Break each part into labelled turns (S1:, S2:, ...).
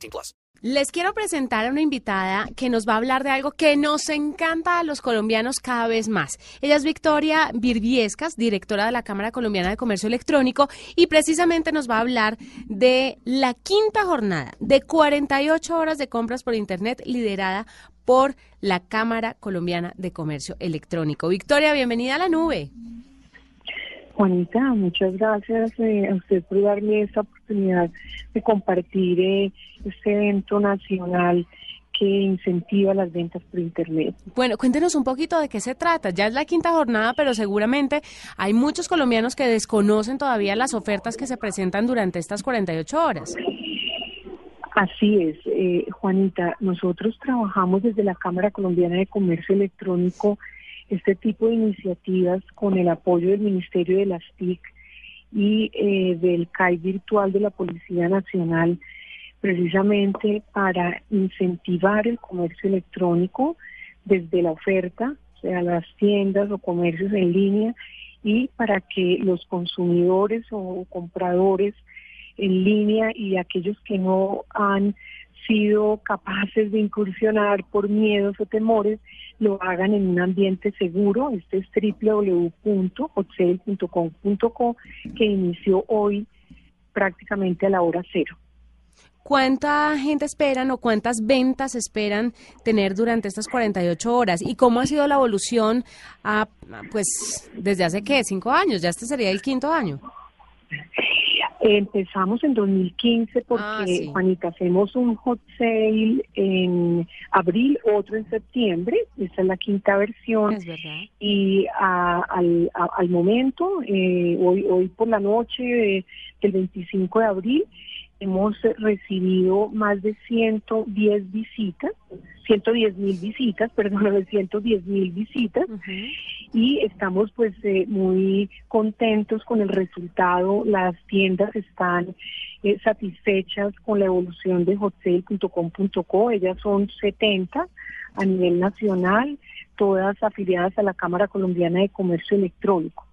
S1: 18 plus.
S2: Les quiero presentar a una invitada que nos va a hablar de algo que nos encanta a los colombianos cada vez más. Ella es Victoria Virviescas, directora de la Cámara Colombiana de Comercio Electrónico, y precisamente nos va a hablar de la quinta jornada de 48 horas de compras por Internet liderada por la Cámara Colombiana de Comercio Electrónico. Victoria, bienvenida a la nube.
S3: Juanita, muchas gracias eh, a usted por darme esta oportunidad de compartir eh, este evento nacional que incentiva las ventas por Internet.
S2: Bueno, cuéntenos un poquito de qué se trata. Ya es la quinta jornada, pero seguramente hay muchos colombianos que desconocen todavía las ofertas que se presentan durante estas 48 horas.
S3: Así es, eh, Juanita. Nosotros trabajamos desde la Cámara Colombiana de Comercio Electrónico este tipo de iniciativas con el apoyo del Ministerio de las TIC y eh, del CAI virtual de la Policía Nacional, precisamente para incentivar el comercio electrónico desde la oferta, o sea, las tiendas o comercios en línea, y para que los consumidores o compradores en línea y aquellos que no han sido capaces de incursionar por miedos o temores, lo hagan en un ambiente seguro. Este es www.hotel.com.co que inició hoy prácticamente a la hora cero.
S2: ¿Cuánta gente esperan o cuántas ventas esperan tener durante estas 48 horas? ¿Y cómo ha sido la evolución a, pues desde hace qué, cinco años? Ya este sería el quinto año.
S3: Empezamos en 2015 porque,
S2: Ah, sí.
S3: Juanita, hacemos un hot sale en abril, otro en septiembre, esta es la quinta versión.
S2: Es verdad.
S3: Y a- al, a- al momento, eh, hoy, hoy por la noche de- del 25 de abril, hemos recibido más de 110 visitas, 110 mil visitas, perdón, 110 mil visitas y estamos pues eh, muy contentos con el resultado. Las tiendas están eh, satisfechas con la evolución de hotsale.com.co. Ellas son 70 a nivel nacional, todas afiliadas a la Cámara Colombiana de Comercio Electrónico.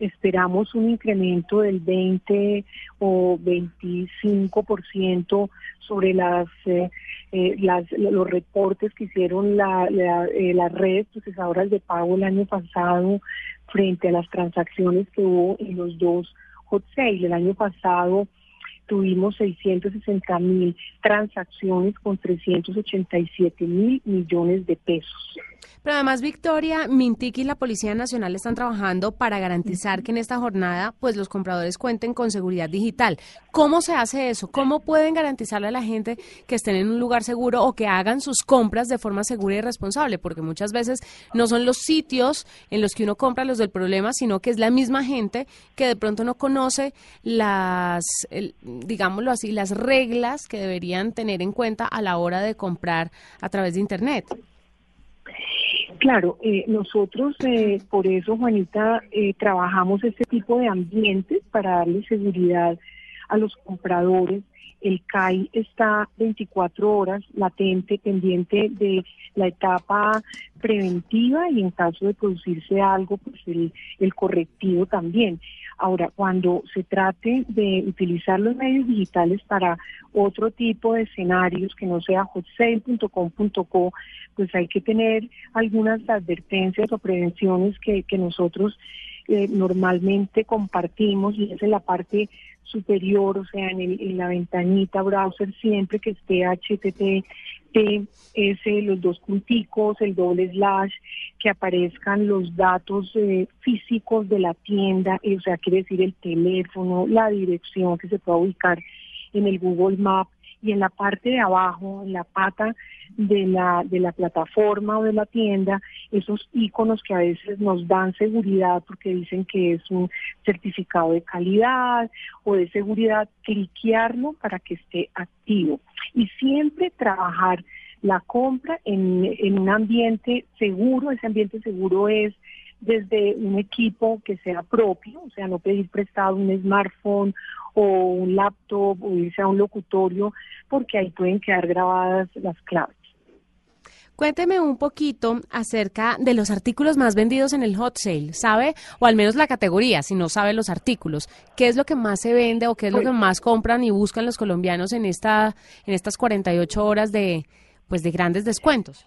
S3: Esperamos un incremento del 20 o 25% sobre las, eh, eh, las los reportes que hicieron la, la, eh, las redes procesadoras de pago el año pasado frente a las transacciones que hubo en los dos hot sale. El año pasado tuvimos 660 mil transacciones con 387 mil millones de pesos.
S2: Pero además, Victoria, Mintic y la Policía Nacional están trabajando para garantizar que en esta jornada pues los compradores cuenten con seguridad digital. ¿Cómo se hace eso? ¿Cómo pueden garantizarle a la gente que estén en un lugar seguro o que hagan sus compras de forma segura y responsable? Porque muchas veces no son los sitios en los que uno compra los del problema, sino que es la misma gente que de pronto no conoce las, el- digámoslo así, las reglas que deberían tener en cuenta a la hora de comprar a través de Internet.
S3: Claro, eh, nosotros eh, por eso, Juanita, eh, trabajamos este tipo de ambientes para darle seguridad a los compradores. El CAI está 24 horas latente, pendiente de la etapa preventiva y en caso de producirse algo, pues el, el correctivo también. Ahora, cuando se trate de utilizar los medios digitales para otro tipo de escenarios que no sea hotsale.com.co, pues hay que tener algunas advertencias o prevenciones que, que nosotros eh, normalmente compartimos y es en la parte superior, o sea, en, el- la ventanita browser siempre que esté HTTPS, los dos punticos, el doble slash, que aparezcan los datos eh, físicos de la tienda, eh, o sea, quiere decir el teléfono, la dirección que se pueda ubicar en el Google Map y en la parte de abajo, en la pata de la, de la plataforma o de la tienda, esos iconos que a veces nos dan seguridad porque dicen que es un certificado de calidad o de seguridad, cliquearlo para que esté activo. Y siempre trabajar la compra en, en un ambiente seguro, ese ambiente seguro es desde un equipo que sea propio, o sea, no pedir prestado un smartphone o un laptop o irse a un locutorio, porque ahí pueden quedar grabadas las claves.
S2: Cuénteme un poquito acerca de los artículos más vendidos en el hot sale, ¿sabe? O al menos la categoría, si no sabe los artículos. ¿Qué es lo que más se vende o qué es lo que más compran y buscan los colombianos en esta en estas 48 horas de pues de grandes descuentos?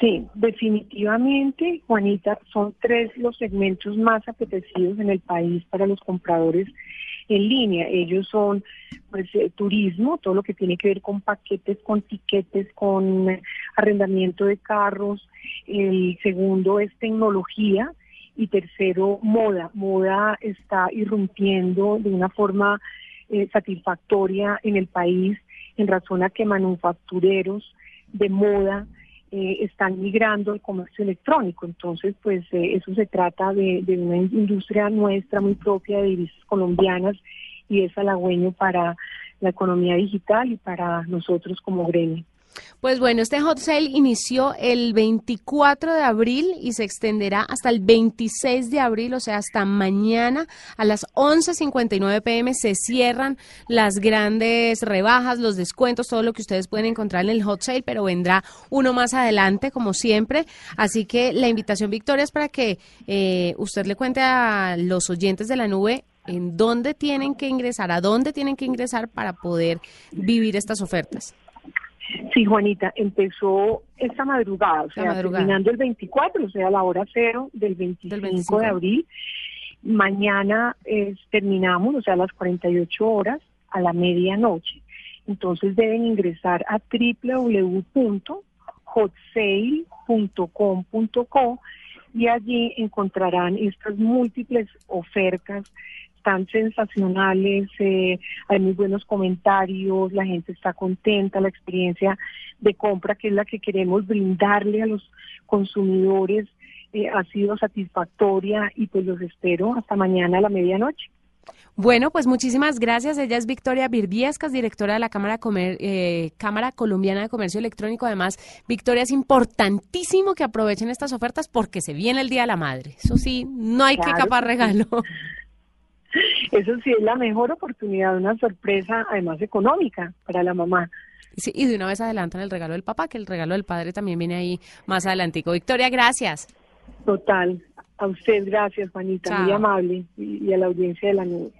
S3: Sí, definitivamente, Juanita, son tres los segmentos más apetecidos en el país para los compradores en línea. Ellos son pues eh, turismo, todo lo que tiene que ver con paquetes, con tiquetes, con arrendamiento de carros. El segundo es tecnología y tercero moda. Moda está irrumpiendo de una forma eh, satisfactoria en el país en razón a que manufactureros de moda eh, están migrando al comercio electrónico. Entonces, pues eh, eso se trata de, de, una industria nuestra muy propia de divisas colombianas y es halagüeño para la economía digital y para nosotros como gremio.
S2: Pues bueno, este hot sale inició el 24 de abril y se extenderá hasta el 26 de abril, o sea, hasta mañana a las 11.59 pm se cierran las grandes rebajas, los descuentos, todo lo que ustedes pueden encontrar en el hot sale, pero vendrá uno más adelante, como siempre. Así que la invitación, Victoria, es para que eh, usted le cuente a los oyentes de la nube en dónde tienen que ingresar, a dónde tienen que ingresar para poder vivir estas ofertas.
S3: Sí, Juanita, empezó esta madrugada, o sea, terminando el 24, o sea, la hora cero del 25, de abril. Mañana terminamos, o sea, a las 48 horas, a la medianoche. Entonces deben ingresar a www.hotsale.com.co y allí encontrarán estas múltiples ofertas están sensacionales, eh, hay muy buenos comentarios, la gente está contenta, la experiencia de compra, que es la que queremos brindarle a los consumidores, eh, ha sido satisfactoria y pues los espero hasta mañana a la medianoche.
S2: Bueno, pues muchísimas gracias. Ella es Victoria Virviescas, directora de la Cámara, Comer, eh, Cámara Colombiana de Comercio Electrónico. Además, Victoria, es importantísimo que aprovechen estas ofertas porque se viene el Día de la Madre. Eso sí, no hay que capar regalo.
S3: Eso sí es la mejor oportunidad, una sorpresa además económica para la mamá.
S2: Sí, y de una vez adelantan el regalo del papá, que el regalo del padre también viene ahí más adelantico. Victoria, gracias.
S3: Total. A usted gracias, Juanita, muy amable, y a la audiencia de la nube.